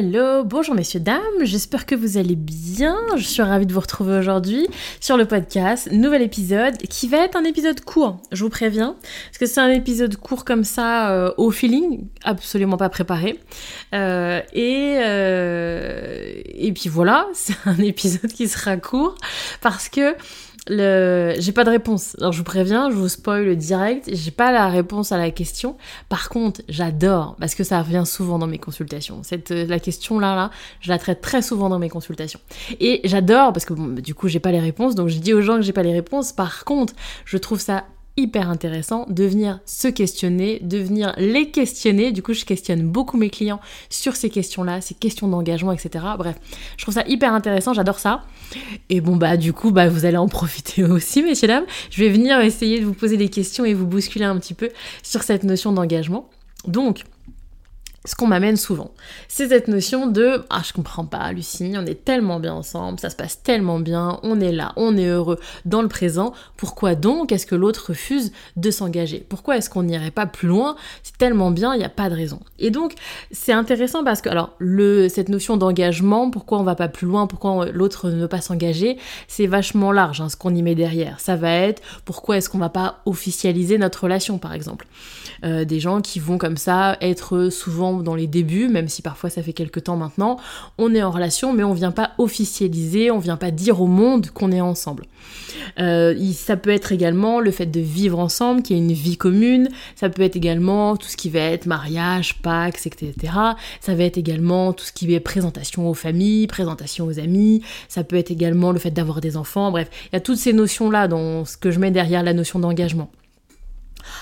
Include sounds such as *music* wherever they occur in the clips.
Hello, bonjour messieurs, dames, j'espère que vous allez bien. Je suis ravie de vous retrouver aujourd'hui sur le podcast, nouvel épisode qui va être un épisode court, je vous préviens, parce que c'est un épisode court comme ça euh, au feeling, absolument pas préparé. Euh, et, euh, et puis voilà, *laughs* c'est un épisode qui sera court parce que J'ai pas de réponse. Alors je vous préviens, je vous spoil direct, j'ai pas la réponse à la question. Par contre, j'adore, parce que ça revient souvent dans mes consultations. Cette, euh, la question là, là, je la traite très souvent dans mes consultations. Et j'adore, parce que bon, du coup, j'ai pas les réponses, donc je dis aux gens que j'ai pas les réponses. Par contre, je trouve ça hyper intéressant de venir se questionner, de venir les questionner. Du coup, je questionne beaucoup mes clients sur ces questions-là, ces questions d'engagement, etc. Bref, je trouve ça hyper intéressant, j'adore ça. Et bon, bah, du coup, bah, vous allez en *laughs* profiter aussi, messieurs, dames. Je vais venir essayer de vous poser des questions et vous bousculer un petit peu sur cette notion d'engagement. Donc, ce qu'on m'amène souvent. C'est cette notion de Ah, je comprends pas, Lucie, on est tellement bien ensemble, ça se passe tellement bien, on est là, on est heureux dans le présent. Pourquoi donc est-ce que l'autre refuse de s'engager? Pourquoi est-ce qu'on n'irait pas plus loin? C'est tellement bien, il n'y a pas de raison. Et donc, c'est intéressant parce que, alors, le, cette notion d'engagement, pourquoi on va pas plus loin, pourquoi l'autre ne veut pas s'engager, c'est vachement large hein, ce qu'on y met derrière. Ça va être pourquoi est-ce qu'on va pas officialiser notre relation, par exemple? Euh, des gens qui vont comme ça être souvent dans les débuts, même si parfois ça fait quelques temps maintenant, on est en relation, mais on vient pas officialiser, on vient pas dire au monde qu'on est ensemble. Euh, ça peut être également le fait de vivre ensemble, qu'il y ait une vie commune, ça peut être également tout ce qui va être mariage, pax, etc. Ça va être également tout ce qui est présentation aux familles, présentation aux amis, ça peut être également le fait d'avoir des enfants, bref, il y a toutes ces notions-là dans ce que je mets derrière la notion d'engagement.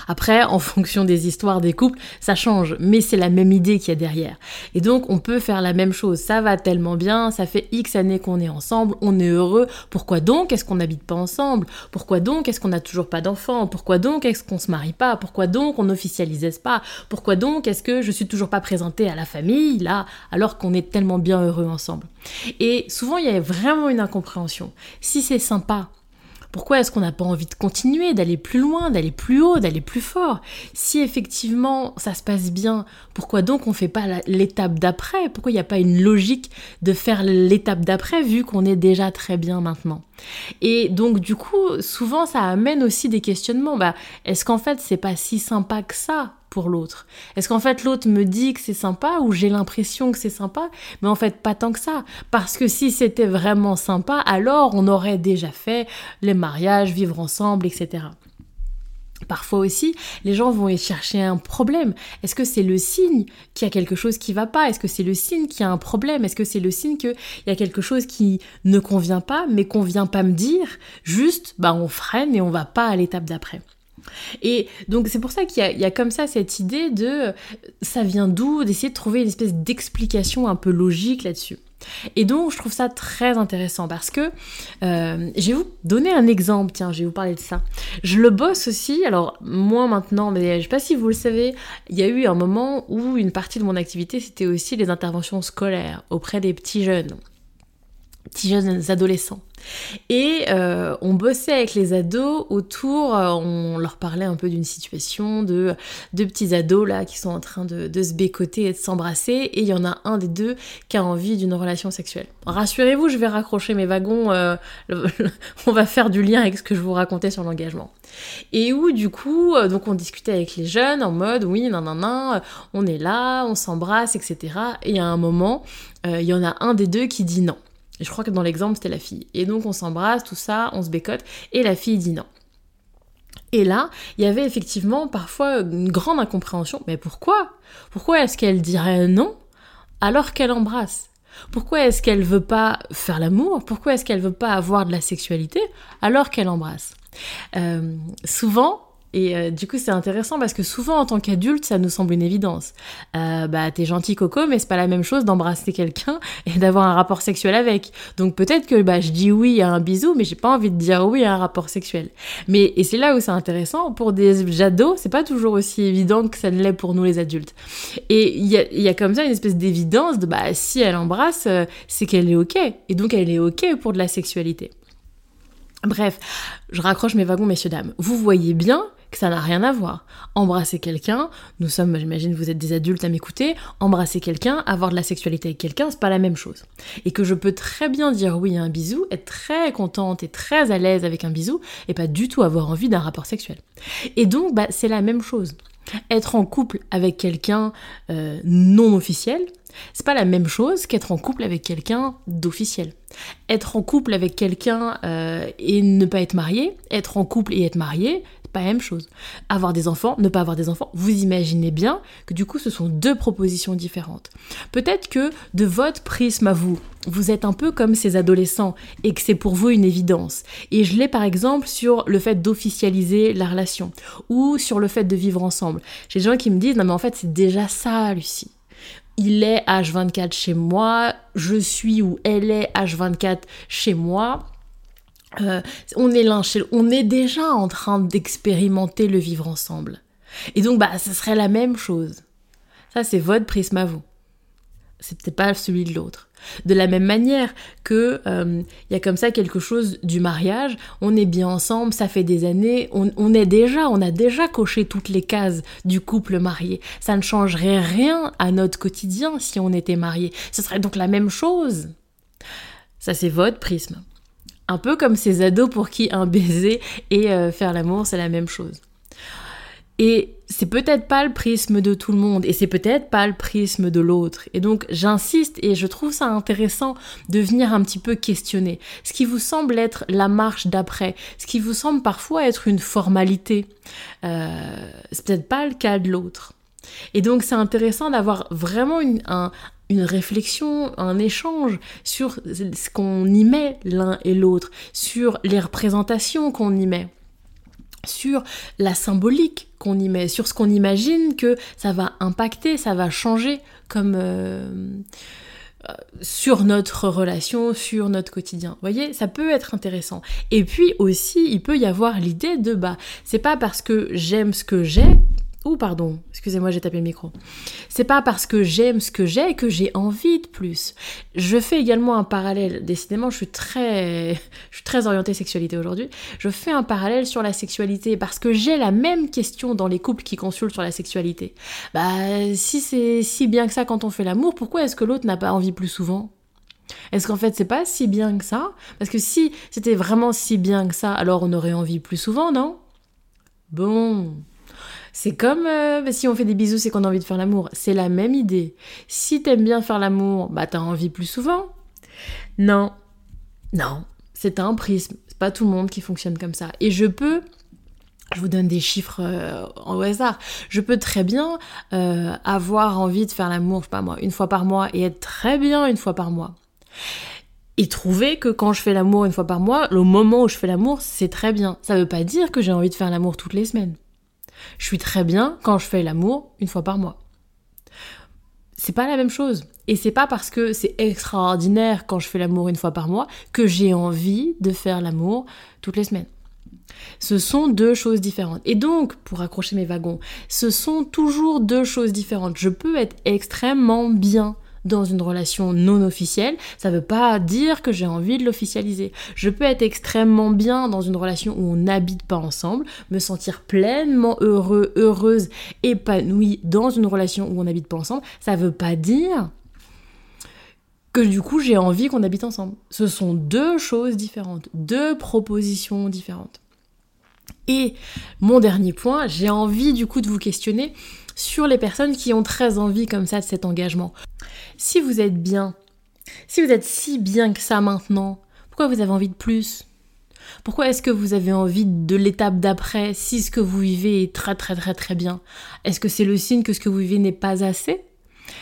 Après, en fonction des histoires des couples, ça change, mais c'est la même idée qu'il y a derrière. Et donc, on peut faire la même chose. Ça va tellement bien, ça fait X années qu'on est ensemble, on est heureux. Pourquoi donc est-ce qu'on n'habite pas ensemble? Pourquoi donc est-ce qu'on n'a toujours pas d'enfants? Pourquoi donc est-ce qu'on se marie pas? Pourquoi donc on n'officialise pas? Pourquoi donc est-ce que je suis toujours pas présentée à la famille, là, alors qu'on est tellement bien heureux ensemble? Et souvent, il y a vraiment une incompréhension. Si c'est sympa, pourquoi est-ce qu'on n'a pas envie de continuer, d'aller plus loin, d'aller plus haut, d'aller plus fort? Si effectivement ça se passe bien, pourquoi donc on ne fait pas l'étape d'après? Pourquoi il n'y a pas une logique de faire l'étape d'après vu qu'on est déjà très bien maintenant? Et donc du coup, souvent ça amène aussi des questionnements. Bah, est-ce qu'en fait c'est pas si sympa que ça? L'autre Est-ce qu'en fait l'autre me dit que c'est sympa ou j'ai l'impression que c'est sympa? Mais en fait pas tant que ça. Parce que si c'était vraiment sympa, alors on aurait déjà fait les mariages, vivre ensemble, etc. Parfois aussi, les gens vont y chercher un problème. Est-ce que c'est le signe qu'il y a quelque chose qui va pas? Est-ce que c'est le signe qu'il y a un problème? Est-ce que c'est le signe qu'il y a quelque chose qui ne convient pas, mais qu'on vient pas me dire? Juste, bah on freine et on va pas à l'étape d'après. Et donc c'est pour ça qu'il y, a comme ça cette idée de ça vient d'où, d'essayer de trouver une espèce d'explication un peu logique là-dessus. Et donc je trouve ça très intéressant parce que euh, je vais vous donner un exemple, tiens, je vais vous parler de ça. Je le bosse aussi, alors moi maintenant, mais je sais pas si vous le savez, il y a eu un moment où une partie de mon activité c'était aussi les interventions scolaires auprès des petits jeunes petits jeunes adolescents. Et euh, on bossait avec les ados autour, euh, on leur parlait un peu d'une situation de deux petits ados là qui sont en train de, se bécoter et de s'embrasser, et il y en a un des deux qui a envie d'une relation sexuelle. Rassurez-vous, je vais raccrocher mes wagons, euh, *laughs* on va faire du lien avec ce que je vous racontais sur l'engagement. Et où du coup, donc on discutait avec les jeunes en mode oui, non, non, non, on est là, on s'embrasse, etc. Et à un moment, il y en a un des deux qui dit non. Je crois que dans l'exemple, c'était la fille. Et donc on s'embrasse, tout ça, on se bécote, et la fille dit non. Et là, il y avait effectivement parfois une grande incompréhension. Mais pourquoi? Pourquoi est-ce qu'elle dirait non alors qu'elle embrasse? Pourquoi est-ce qu'elle veut pas faire l'amour? Pourquoi est-ce qu'elle veut pas avoir de la sexualité alors qu'elle embrasse? Euh, Souvent, et euh, du coup, c'est intéressant parce que souvent, en tant qu'adulte, ça nous semble une évidence. Euh, bah, t'es gentil, Coco, mais c'est pas la même chose d'embrasser quelqu'un *laughs* et d'avoir un rapport sexuel avec. Donc peut-être que bah, je dis oui à un bisou, mais j'ai pas envie de dire oui à un rapport sexuel. Mais et c'est là où c'est intéressant. Pour des jados, c'est pas toujours aussi évident que ça ne l'est pour nous les adultes. Et il y a, y a, comme ça une espèce d'évidence de bah si elle embrasse, euh, c'est qu'elle est ok. Et donc elle est ok pour de la sexualité. Bref, je raccroche mes wagons, messieurs, dames. Vous voyez bien que ça n'a rien à voir. Embrasser quelqu'un, nous sommes, j'imagine, vous êtes des adultes à m'écouter, embrasser quelqu'un, avoir de la sexualité avec quelqu'un, c'est pas la même chose. Et que je peux très bien dire oui à un bisou, être très contente et très à l'aise avec un bisou, et pas du tout avoir envie d'un rapport sexuel. Et donc, bah, c'est la même chose. Être en couple avec quelqu'un euh, non officiel, c'est pas la même chose qu'être en couple avec quelqu'un d'officiel. Être en couple avec quelqu'un euh, et ne pas être marié, être en couple et être marié, pas la même chose. Avoir des enfants, ne pas avoir des enfants, vous imaginez bien que du coup ce sont deux propositions différentes. Peut-être que de votre prisme à vous, vous êtes un peu comme ces adolescents et que c'est pour vous une évidence. Et je l'ai par exemple sur le fait d'officialiser la relation ou sur le fait de vivre ensemble. J'ai des gens qui me disent non mais en fait c'est déjà ça Lucie. Il est H24 chez moi, je suis ou elle est H24 chez moi euh, on est l'un chez on est déjà en train d'expérimenter le vivre ensemble. Et donc, bah, ce serait la même chose. Ça, c'est votre prisme à vous. C'est peut-être pas celui de l'autre. De la même manière que il euh, y a comme ça quelque chose du mariage, on est bien ensemble, ça fait des années, on, on, est déjà, on a déjà coché toutes les cases du couple marié. Ça ne changerait rien à notre quotidien si on était marié. Ce serait donc la même chose. Ça, c'est votre prisme. Un peu comme ces ados pour qui un baiser et euh, faire l'amour, c'est la même chose. Et c'est peut-être pas le prisme de tout le monde et c'est peut-être pas le prisme de l'autre. Et donc j'insiste et je trouve ça intéressant de venir un petit peu questionner ce qui vous semble être la marche d'après, ce qui vous semble parfois être une formalité. Euh, c'est peut-être pas le cas de l'autre. Et donc c'est intéressant d'avoir vraiment une, un, une réflexion, un échange sur ce qu'on y met l'un et l'autre, sur les représentations qu'on y met, sur la symbolique qu'on y met, sur ce qu'on imagine que ça va impacter, ça va changer comme euh, sur notre relation, sur notre quotidien. Vous voyez, ça peut être intéressant. Et puis aussi, il peut y avoir l'idée de bah, c'est pas parce que j'aime ce que j'ai pardon, excusez-moi, j'ai tapé le micro. C'est pas parce que j'aime ce que j'ai que j'ai envie de plus. Je fais également un parallèle. Décidément, je suis très, *laughs* je suis très orientée sexualité aujourd'hui. Je fais un parallèle sur la sexualité parce que j'ai la même question dans les couples qui consultent sur la sexualité. Bah, si c'est si bien que ça quand on fait l'amour, pourquoi est-ce que l'autre n'a pas envie plus souvent? Est-ce qu'en fait c'est pas si bien que ça? Parce que si c'était vraiment si bien que ça, alors on aurait envie plus souvent, non? Bon, c'est comme euh, bah, si on fait des bisous, c'est qu'on a envie de faire l'amour. C'est la même idée. Si t'aimes bien faire l'amour, bah t'as envie plus souvent. Non, non, c'est un prisme. C'est pas tout le monde qui fonctionne comme ça. Et je peux je vous donne des chiffres euh, au hasard. Je peux très bien euh, avoir envie de faire l'amour, une fois par mois et être très bien une fois par mois. Et trouver que quand je fais l'amour une fois par mois, le moment où je fais l'amour, c'est très bien. Ça veut pas dire que j'ai envie de faire l'amour toutes les semaines. Je suis très bien quand je fais l'amour une fois par mois. C'est pas la même chose. Et c'est pas parce que c'est extraordinaire quand je fais l'amour une fois par mois que j'ai envie de faire l'amour toutes les semaines. Ce sont deux choses différentes. Et donc, pour accrocher mes wagons, ce sont toujours deux choses différentes. Je peux être extrêmement bien dans une relation non officielle, ça veut pas dire que j'ai envie de l'officialiser. Je peux être extrêmement bien dans une relation où on n'habite pas ensemble, me sentir pleinement heureux, heureuse, épanouie dans une relation où on n'habite pas ensemble, ça veut pas dire que du coup j'ai envie qu'on habite ensemble. Ce sont deux choses différentes, deux propositions différentes. Et mon dernier point, j'ai envie du coup de vous questionner sur les personnes qui ont très envie comme ça de cet engagement. Si vous êtes bien, si vous êtes si bien que ça maintenant, pourquoi vous avez envie de plus? Pourquoi est-ce que vous avez envie de l'étape d'après si ce que vous vivez est très très très très bien? Est-ce que c'est le signe que ce que vous vivez n'est pas assez?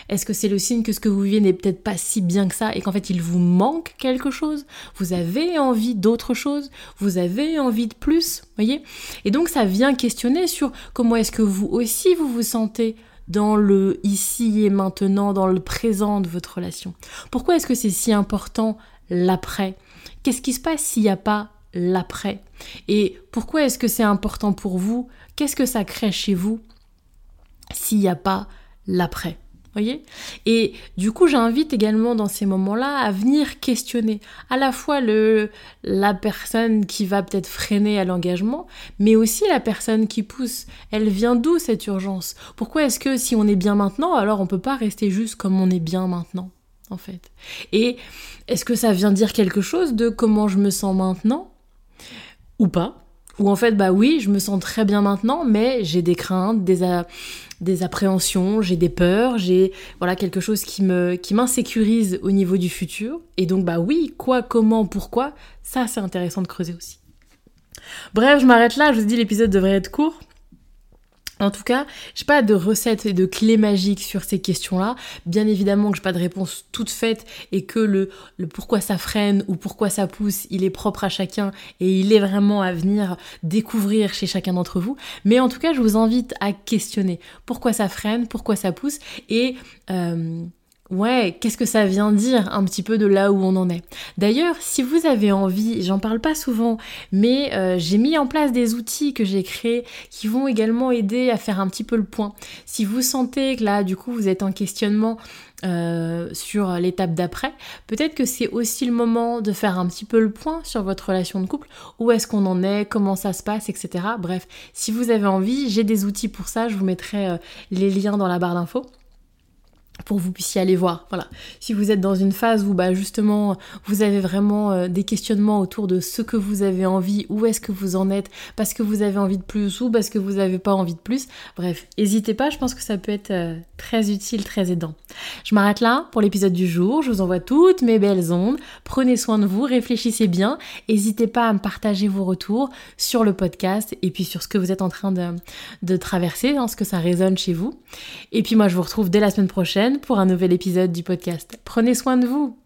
Est-ce que c'est le signe que ce que vous vivez n'est peut-être pas si bien que ça et qu'en fait il vous manque quelque chose? Vous avez envie d'autre chose? Vous avez envie de plus? Voyez? Et donc ça vient questionner sur comment est-ce que vous aussi vous vous sentez dans le ici et maintenant, dans le présent de votre relation. Pourquoi est-ce que c'est si important l'après? Qu'est-ce qui se passe s'il n'y a pas l'après? Et pourquoi est-ce que c'est important pour vous? Qu'est-ce que ça crée chez vous s'il n'y a pas l'après? Et du coup, j'invite également dans ces moments-là à venir questionner à la fois le, la personne qui va peut-être freiner à l'engagement, mais aussi la personne qui pousse. Elle vient d'où cette urgence? Pourquoi est-ce que si on est bien maintenant, alors on peut pas rester juste comme on est bien maintenant en fait? Et est-ce que ça vient dire quelque chose de comment je me sens maintenant? Ou pas? Ou en fait, bah oui, je me sens très bien maintenant, mais j'ai des craintes, des, des appréhensions, j'ai des peurs, j'ai voilà quelque chose qui me qui m'insécurise au niveau du futur. Et donc bah oui, quoi, comment, pourquoi, ça c'est intéressant de creuser aussi. Bref, je m'arrête là, je vous dis l'épisode devrait être court. En tout cas, j'ai pas de recettes et de clés magiques sur ces questions-là. Bien évidemment que j'ai pas de réponse toute faite et que le, le, pourquoi ça freine ou pourquoi ça pousse, il est propre à chacun et il est vraiment à venir découvrir chez chacun d'entre vous. Mais en tout cas, je vous invite à questionner pourquoi ça freine, pourquoi ça pousse? Et euh, Ouais, qu'est-ce que ça vient dire un petit peu de là où on en est D'ailleurs, si vous avez envie, j'en parle pas souvent, mais euh, j'ai mis en place des outils que j'ai créés qui vont également aider à faire un petit peu le point. Si vous sentez que là, du coup, vous êtes en questionnement euh, sur l'étape d'après, peut-être que c'est aussi le moment de faire un petit peu le point sur votre relation de couple, où est-ce qu'on en est, comment ça se passe, etc. Bref, si vous avez envie, j'ai des outils pour ça, je vous mettrai euh, les liens dans la barre d'infos pour que vous puissiez aller voir. Voilà. Si vous êtes dans une phase où bah justement vous avez vraiment euh, des questionnements autour de ce que vous avez envie, où est-ce que vous en êtes, parce que vous avez envie de plus ou parce que vous n'avez pas envie de plus. Bref, n'hésitez pas, je pense que ça peut être euh, très utile, très aidant. Je m'arrête là pour l'épisode du jour. Je vous envoie toutes mes belles ondes. Prenez soin de vous, réfléchissez bien. N'hésitez pas à me partager vos retours sur le podcast et puis sur ce que vous êtes en train de, de traverser, hein, ce que ça résonne chez vous. Et puis moi je vous retrouve dès la semaine pour un nouvel épisode du podcast. Prenez soin de vous